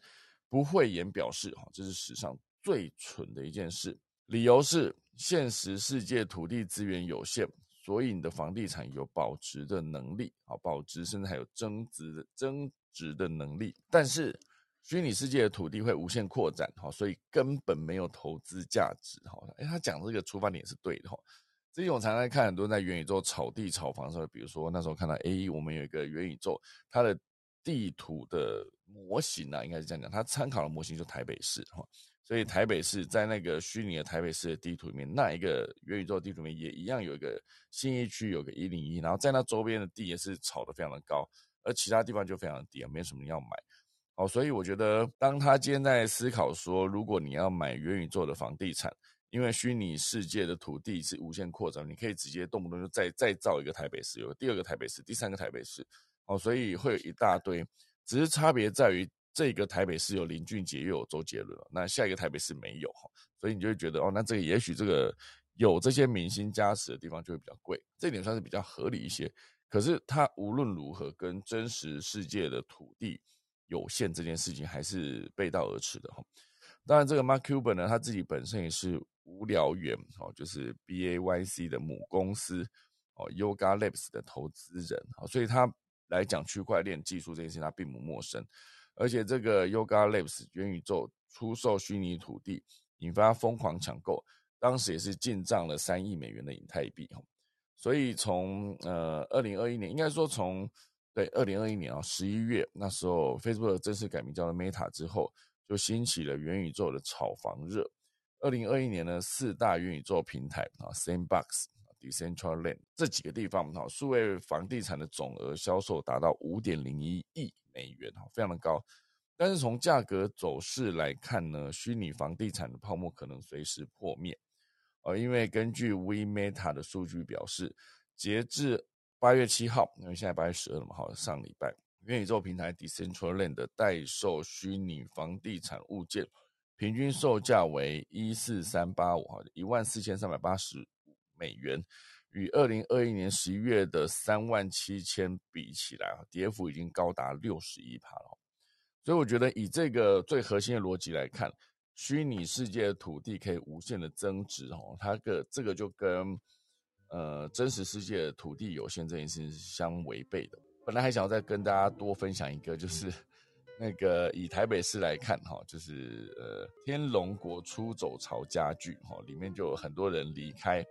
不会言表示哈，这是史上最蠢的一件事。理由是现实世界土地资源有限。所以你的房地产有保值的能力，啊，保值甚至还有增值的增值的能力。但是虚拟世界的土地会无限扩展，哈，所以根本没有投资价值，哈。哎，他讲这个出发点是对的，哈。最近我常常看很多在元宇宙炒地炒房的时候，比如说那时候看到 A，我们有一个元宇宙，它的地图的模型啊，应该是这样讲，他参考的模型就台北市，哈。所以台北市在那个虚拟的台北市的地图里面，那一个元宇宙地图里面也一样有一个新一区，有个一零一，然后在那周边的地也是炒得非常的高，而其他地方就非常的低啊，没什么人要买。好，所以我觉得当他今天在思考说，如果你要买元宇宙的房地产，因为虚拟世界的土地是无限扩张，你可以直接动不动就再再造一个台北市，有第二个台北市，第三个台北市，哦，所以会有一大堆，只是差别在于。这个台北市有林俊杰又有周杰伦，那下一个台北市没有哈，所以你就会觉得哦，那这个也许这个有这些明星加持的地方就会比较贵，这点算是比较合理一些。可是它无论如何跟真实世界的土地有限这件事情还是背道而驰的哈。当然，这个 Mark Cuban 呢，他自己本身也是无聊猿哦，就是 B A Y C 的母公司哦，Yoga Labs 的投资人啊，所以他来讲区块链技术这件事情，他并不陌生。而且这个 Yoga Labs 元宇宙出售虚拟土地，引发疯狂抢购，当时也是进账了三亿美元的以太币哈。所以从呃二零二一年，应该说从对二零二一年啊十一月那时候，Facebook 正式改名叫做 Meta 之后，就兴起了元宇宙的炒房热。二零二一年呢，四大元宇宙平台啊，Sandbox、Decentraland 这几个地方哈，数位房地产的总额销售达到五点零一亿。美元哈，非常的高，但是从价格走势来看呢，虚拟房地产的泡沫可能随时破灭。呃，因为根据 We Meta 的数据表示，截至八月七号，因为现在八月十二了嘛，好，上礼拜元宇宙平台 Decentraland 的代售虚拟房地产物件平均售价为一四三八五，哈，一万四千三百八十美元，与二零二一年十一月的三万七千比起来啊，跌幅已经高达六十一帕了。所以我觉得以这个最核心的逻辑来看。虚拟世界的土地可以无限的增值哦，它个这个就跟呃真实世界的土地有限这件事情是相违背的。本来还想要再跟大家多分享一个，就是那个以台北市来看哈，就是呃天龙国出走潮家具哈，里面就有很多人离开，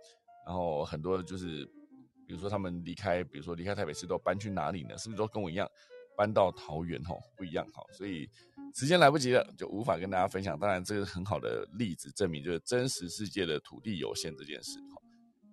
然后很多就是比如说他们离开，比如说离开台北市都搬去哪里呢？是不是都跟我一样？搬到桃园吼不一样哈，所以时间来不及了，就无法跟大家分享。当然，这个很好的例子证明，就是真实世界的土地有限这件事。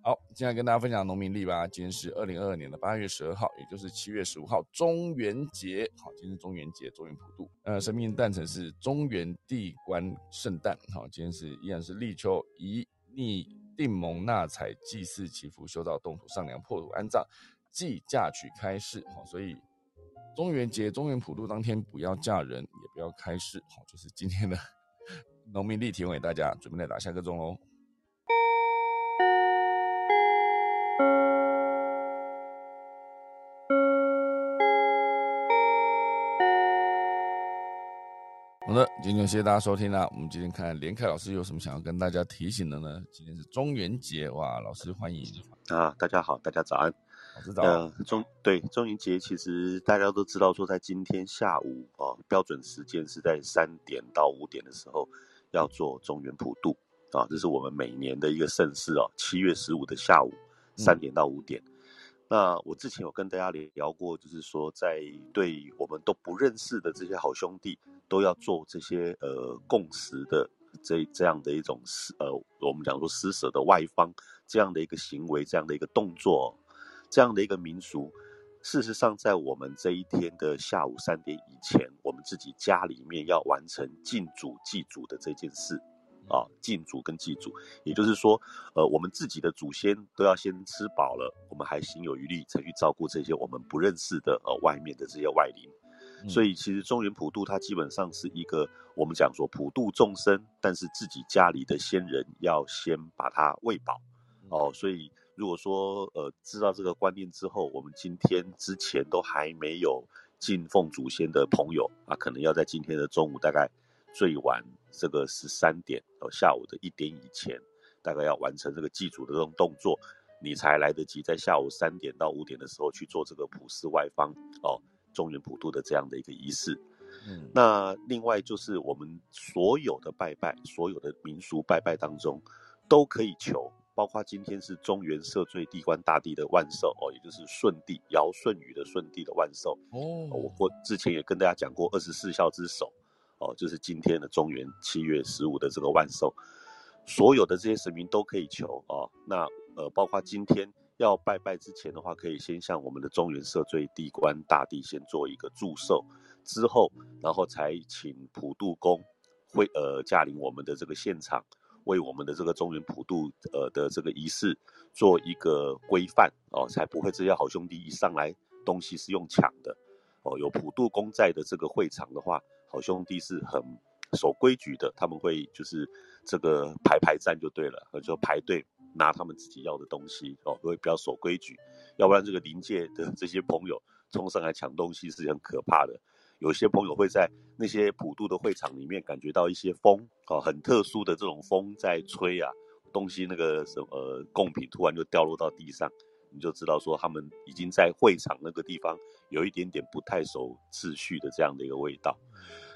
好，接下来跟大家分享农民历吧。今天是二零二二年的八月十二号，也就是七月十五号，中元节。好，今天是中元节，中元普渡。呃，生命诞辰是中元地官圣诞。好，今天是依然是立秋，一逆定蒙纳采，祭祀祈福，修道动土，上梁破土安葬，祭嫁娶开市。好，所以。中元节、中元普渡当天，不要嫁人，也不要开市。好，就是今天的 [laughs] 农民历提供给大家，准备来打下个钟喽。好的，今天谢谢大家收听啦。我们今天看连凯老师有什么想要跟大家提醒的呢？今天是中元节，哇，老师欢迎
啊！大家好，大家早安。呃，中对中元节，其实大家都知道，说在今天下午啊，标准时间是在三点到五点的时候要做中元普渡啊，这是我们每年的一个盛事哦。七月十五的下午三点到五点，那我之前有跟大家聊过，就是说在对我们都不认识的这些好兄弟，都要做这些呃共识的这这样的一种施呃，我们讲说施舍的外方这样的一个行为，这样的一个动作。这样的一个民俗，事实上，在我们这一天的下午三点以前，我们自己家里面要完成敬祖祭祖的这件事，啊，敬祖跟祭祖，也就是说，呃，我们自己的祖先都要先吃饱了，我们还心有余力，才去照顾这些我们不认识的呃外面的这些外灵。所以，其实中原普渡它基本上是一个我们讲说普渡众生，但是自己家里的先人要先把它喂饱，哦，所以。如果说呃知道这个观念之后，我们今天之前都还没有敬奉祖先的朋友啊，可能要在今天的中午大概最晚这个十三点哦下午的一点以前，大概要完成这个祭祖的这种动作，你才来得及在下午三点到五点的时候去做这个普世外方哦中原普渡的这样的一个仪式。嗯，那另外就是我们所有的拜拜，所有的民俗拜拜当中，都可以求。包括今天是中原赦罪地官大帝的万寿哦，也就是舜帝尧舜禹的舜帝的万寿哦。我过之前也跟大家讲过二十四孝之首哦，就是今天的中元七月十五的这个万寿，所有的这些神明都可以求哦。那呃，包括今天要拜拜之前的话，可以先向我们的中原社最地官大帝先做一个祝寿，之后然后才请普渡公会呃驾临我们的这个现场。为我们的这个中原普渡呃的这个仪式做一个规范哦，才不会这些好兄弟一上来东西是用抢的哦。有普渡公在的这个会场的话，好兄弟是很守规矩的，他们会就是这个排排站就对了，[laughs] 就排队拿他们自己要的东西哦，会比较守规矩。要不然这个临界的这些朋友冲上来抢东西是很可怕的。有些朋友会在那些普渡的会场里面感觉到一些风，哦，很特殊的这种风在吹啊，东西那个什么贡品突然就掉落到地上，你就知道说他们已经在会场那个地方有一点点不太守秩序的这样的一个味道。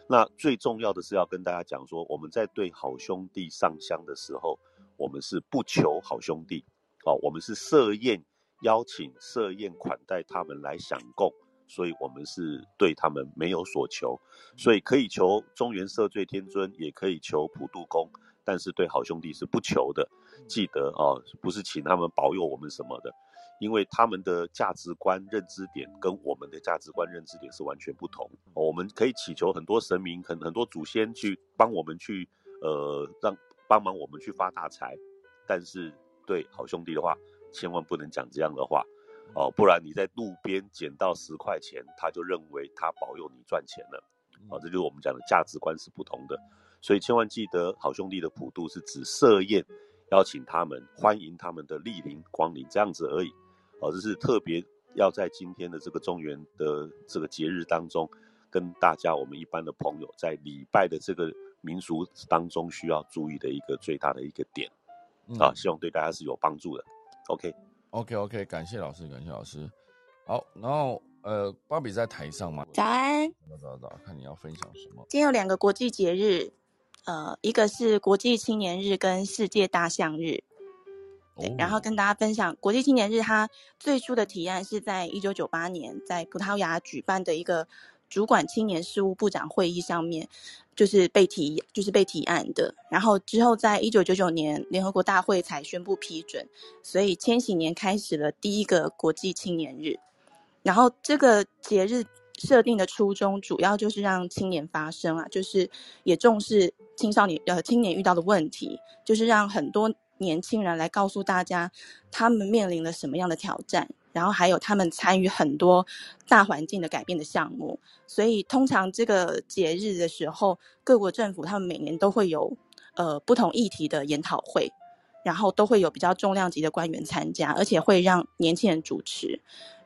那最重要的是要跟大家讲说，我们在对好兄弟上香的时候，我们是不求好兄弟，哦，我们是设宴邀请设宴款待他们来享供。所以，我们是对他们没有所求，所以可以求中原赦罪天尊，也可以求普渡公，但是对好兄弟是不求的。记得哦，不是请他们保佑我们什么的，因为他们的价值观、认知点跟我们的价值观、认知点是完全不同。我们可以祈求很多神明、很很多祖先去帮我们去，呃，让帮忙我们去发大财。但是对好兄弟的话，千万不能讲这样的话哦，不然你在路边捡到十块钱，他就认为他保佑你赚钱了。哦，这就是我们讲的价值观是不同的。所以千万记得，好兄弟的普渡是指设宴邀请他们，欢迎他们的莅临光临这样子而已。哦，这是特别要在今天的这个中原的这个节日当中，跟大家我们一般的朋友在礼拜的这个民俗当中需要注意的一个最大的一个点啊，希望对大家是有帮助的。
OK，OK，OK，感谢老师，感谢老师。好，然后呃，芭比在台上吗？
早安。
早早早，看你要分享什么？
今天有两个国际节日，呃，一个是国际青年日跟世界大象日。对，然后跟大家分享国际青年日，它最初的提案是在一九九八年在葡萄牙举办的一个主管青年事务部长会议上面，就是被提，就是被提案的。然后之后在一九九九年联合国大会才宣布批准，所以千禧年开始了第一个国际青年日。然后这个节日设定的初衷，主要就是让青年发声啊，就是也重视青少年呃青年遇到的问题，就是让很多。年轻人来告诉大家，他们面临了什么样的挑战，然后还有他们参与很多大环境的改变的项目。所以，通常这个节日的时候，各国政府他们每年都会有呃不同议题的研讨会，然后都会有比较重量级的官员参加，而且会让年轻人主持。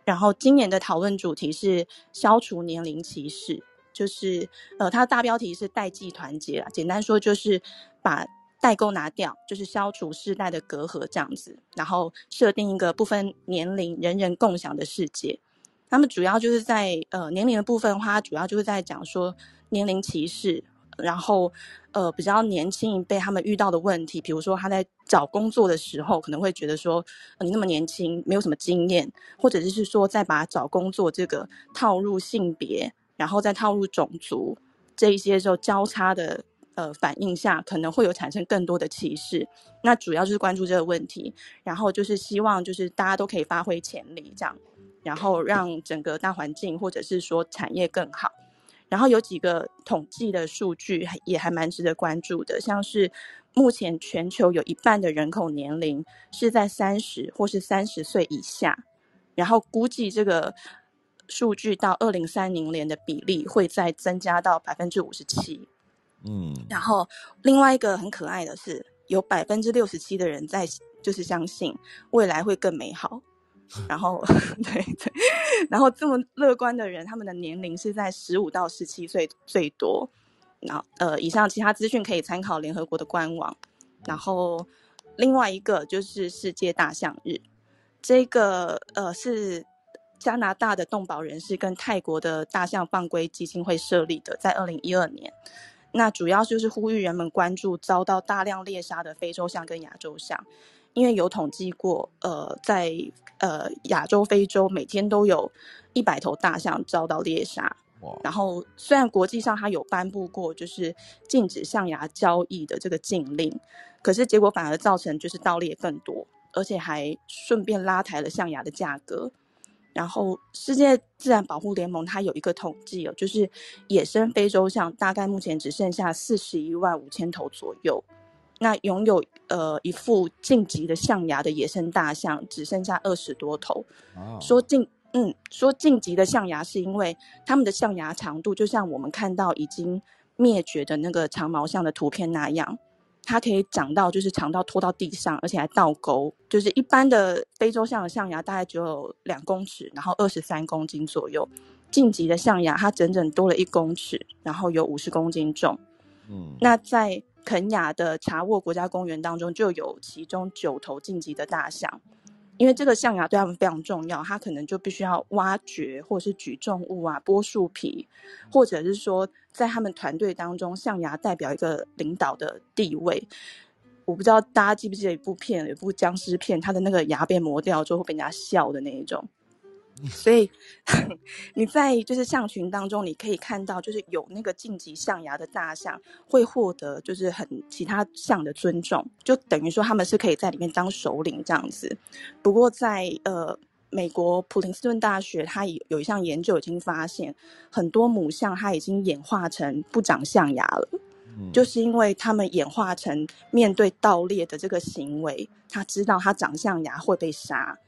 然后，今年的讨论主题是消除年龄歧视，就是呃，它的大标题是代际团结啊，简单说就是把。代沟拿掉，就是消除世代的隔阂，这样子，然后设定一个不分年龄、人人共享的世界。他们主要就是在呃年龄的部分的话，主要就是在讲说年龄歧视，然后呃比较年轻一辈他们遇到的问题，比如说他在找工作的时候，可能会觉得说你那么年轻，没有什么经验，或者就是说再把找工作这个套入性别，然后再套入种族这一些时候交叉的。呃，反应下可能会有产生更多的歧视，那主要就是关注这个问题，然后就是希望就是大家都可以发挥潜力这样，然后让整个大环境或者是说产业更好。然后有几个统计的数据也还蛮值得关注的，像是目前全球有一半的人口年龄是在三十或是三十岁以下，然后估计这个数据到二零三零年的比例会再增加到百分之五十七。嗯，然后另外一个很可爱的是，有百分之六十七的人在就是相信未来会更美好。[laughs] 然后，[laughs] 对对，然后这么乐观的人，他们的年龄是在十五到十七岁最多。然后，呃，以上其他资讯可以参考联合国的官网。然后，另外一个就是世界大象日，这个呃是加拿大的动保人士跟泰国的大象放归基金会设立的，在二零一二年。那主要就是呼吁人们关注遭到大量猎杀的非洲象跟亚洲象，因为有统计过，呃，在呃亚洲、非洲每天都有一百头大象遭到猎杀。然后虽然国际上它有颁布过就是禁止象牙交易的这个禁令，可是结果反而造成就是盗猎更多，而且还顺便拉抬了象牙的价格。然后，世界自然保护联盟它有一个统计哦，就是野生非洲象大概目前只剩下四十一万五千头左右。那拥有呃一副晋级的象牙的野生大象只剩下二十多头。说晋嗯，说晋级的象牙是因为它们的象牙长度就像我们看到已经灭绝的那个长毛象的图片那样。它可以长到就是长到拖到地上，而且还倒钩。就是一般的非洲象的象牙大概只有两公尺，然后二十三公斤左右。晋级的象牙它整整多了一公尺，然后有五十公斤重。嗯，那在肯雅的查沃国家公园当中，就有其中九头晋级的大象。因为这个象牙对他们非常重要，它可能就必须要挖掘或者是举重物啊，剥树皮，或者是说在他们团队当中，象牙代表一个领导的地位。我不知道大家记不记得一部片，有一部僵尸片，他的那个牙被磨掉之后会被人家笑的那一种。[laughs] 所以 [laughs] 你在就是象群当中，你可以看到，就是有那个晋级象牙的大象会获得就是很其他象的尊重，就等于说他们是可以在里面当首领这样子。不过在呃美国普林斯顿大学，它有有一项研究已经发现，很多母象它已经演化成不长象牙了，就是因为它们演化成面对盗猎的这个行为，它知道它长象牙会被杀，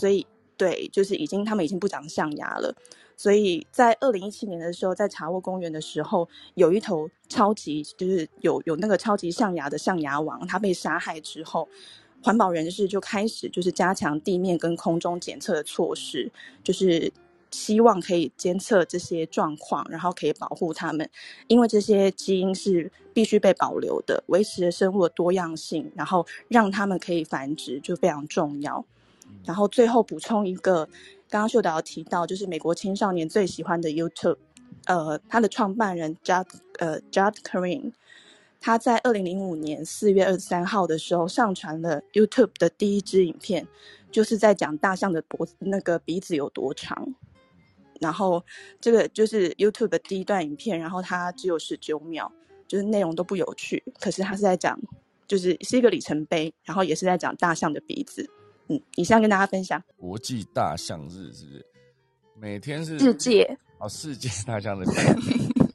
所以。对，就是已经他们已经不长象牙了，所以在二零一七年的时候，在茶沃公园的时候，有一头超级就是有有那个超级象牙的象牙王，它被杀害之后，环保人士就开始就是加强地面跟空中检测的措施，就是希望可以监测这些状况，然后可以保护它们，因为这些基因是必须被保留的，维持生物的多样性，然后让它们可以繁殖就非常重要。然后最后补充一个，刚刚秀导提到，就是美国青少年最喜欢的 YouTube，呃，他的创办人 Judd 呃 Judd Kareem，他在二零零五年四月二十三号的时候上传了 YouTube 的第一支影片，就是在讲大象的脖子那个鼻子有多长。然后这个就是 YouTube 的第一段影片，然后它只有十九秒，就是内容都不有趣，可是它是在讲，就是是一个里程碑，然后也是在讲大象的鼻子。嗯，以上跟大家分享。
国际大象日是不是？每天是
世界
哦，世界大象日，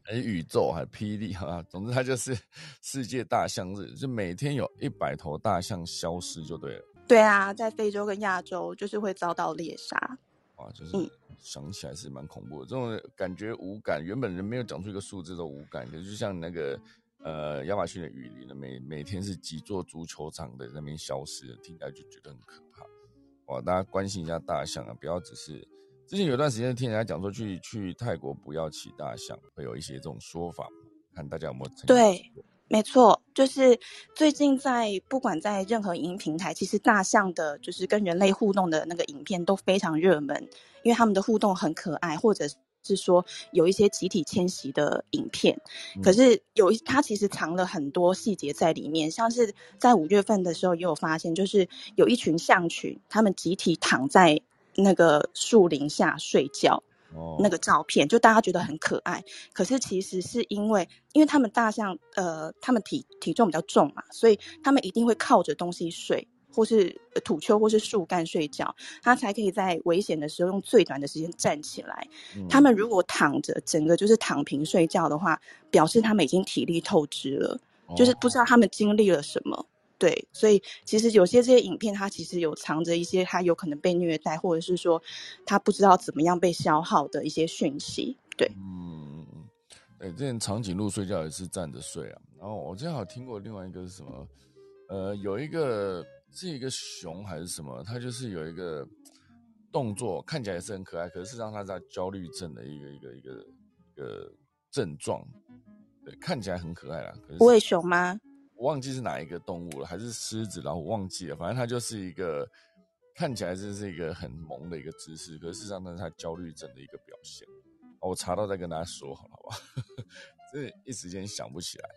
还是宇宙，还是霹雳？哈，总之它就是 [laughs] 世界大象日，就每天有一百头大象消失就对了。
对啊，在非洲跟亚洲就是会遭到猎杀。
哇，就是想起来是蛮恐怖的，这种感觉无感，原本人没有讲出一个数字都无感，可就像那个。呃，亚马逊的雨林呢，每每天是几座足球场的那边消失，听起来就觉得很可怕。哇，大家关心一下大象啊，不要只是之前有段时间听人家讲说去去泰国不要骑大象，会有一些这种说法，看大家有没有
对，没错，就是最近在不管在任何影音平台，其实大象的就是跟人类互动的那个影片都非常热门，因为他们的互动很可爱，或者。是说有一些集体迁徙的影片，可是有一它其实藏了很多细节在里面，像是在五月份的时候也有发现，就是有一群象群，他们集体躺在那个树林下睡觉，那个照片就大家觉得很可爱，可是其实是因为，因为他们大象呃，他们体体重比较重嘛，所以他们一定会靠着东西睡。或是土丘或是树干睡觉，它才可以在危险的时候用最短的时间站起来。他们如果躺着，整个就是躺平睡觉的话，表示他们已经体力透支了，就是不知道他们经历了什么。对，所以其实有些这些影片，它其实有藏着一些他有可能被虐待，或者是说他不知道怎么样被消耗的一些讯息。对，
嗯，哎，之前长颈鹿睡觉也是站着睡啊。然后我之前好听过另外一个是什么？呃，有一个。是一个熊还是什么？它就是有一个动作，看起来是很可爱，可是事实上它在焦虑症的一个一个一个一个症状。对，看起来很可爱啦。
不会熊吗？
忘记是哪一个动物了，还是狮子？然后我忘记了，反正它就是一个看起来这是一个很萌的一个姿势，可是事实上那是它焦虑症的一个表现。我查到再跟大家说，好不好？[laughs] 这一时间想不起来。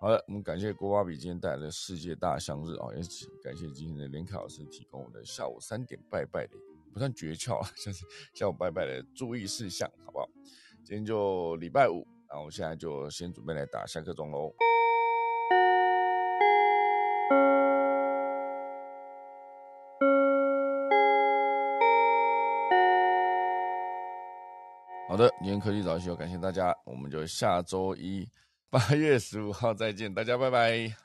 好了，我们感谢郭巴比今天带来的世界大象日啊，也感谢今天的连凯老师提供我的下午三点拜拜的不算诀窍，[laughs] 就是下午拜拜的注意事项，好不好？今天就礼拜五，然后现在就先准备来打下课钟喽。好的，今天科技早起，感谢大家，我们就下周一。八月十五号再见，大家拜拜。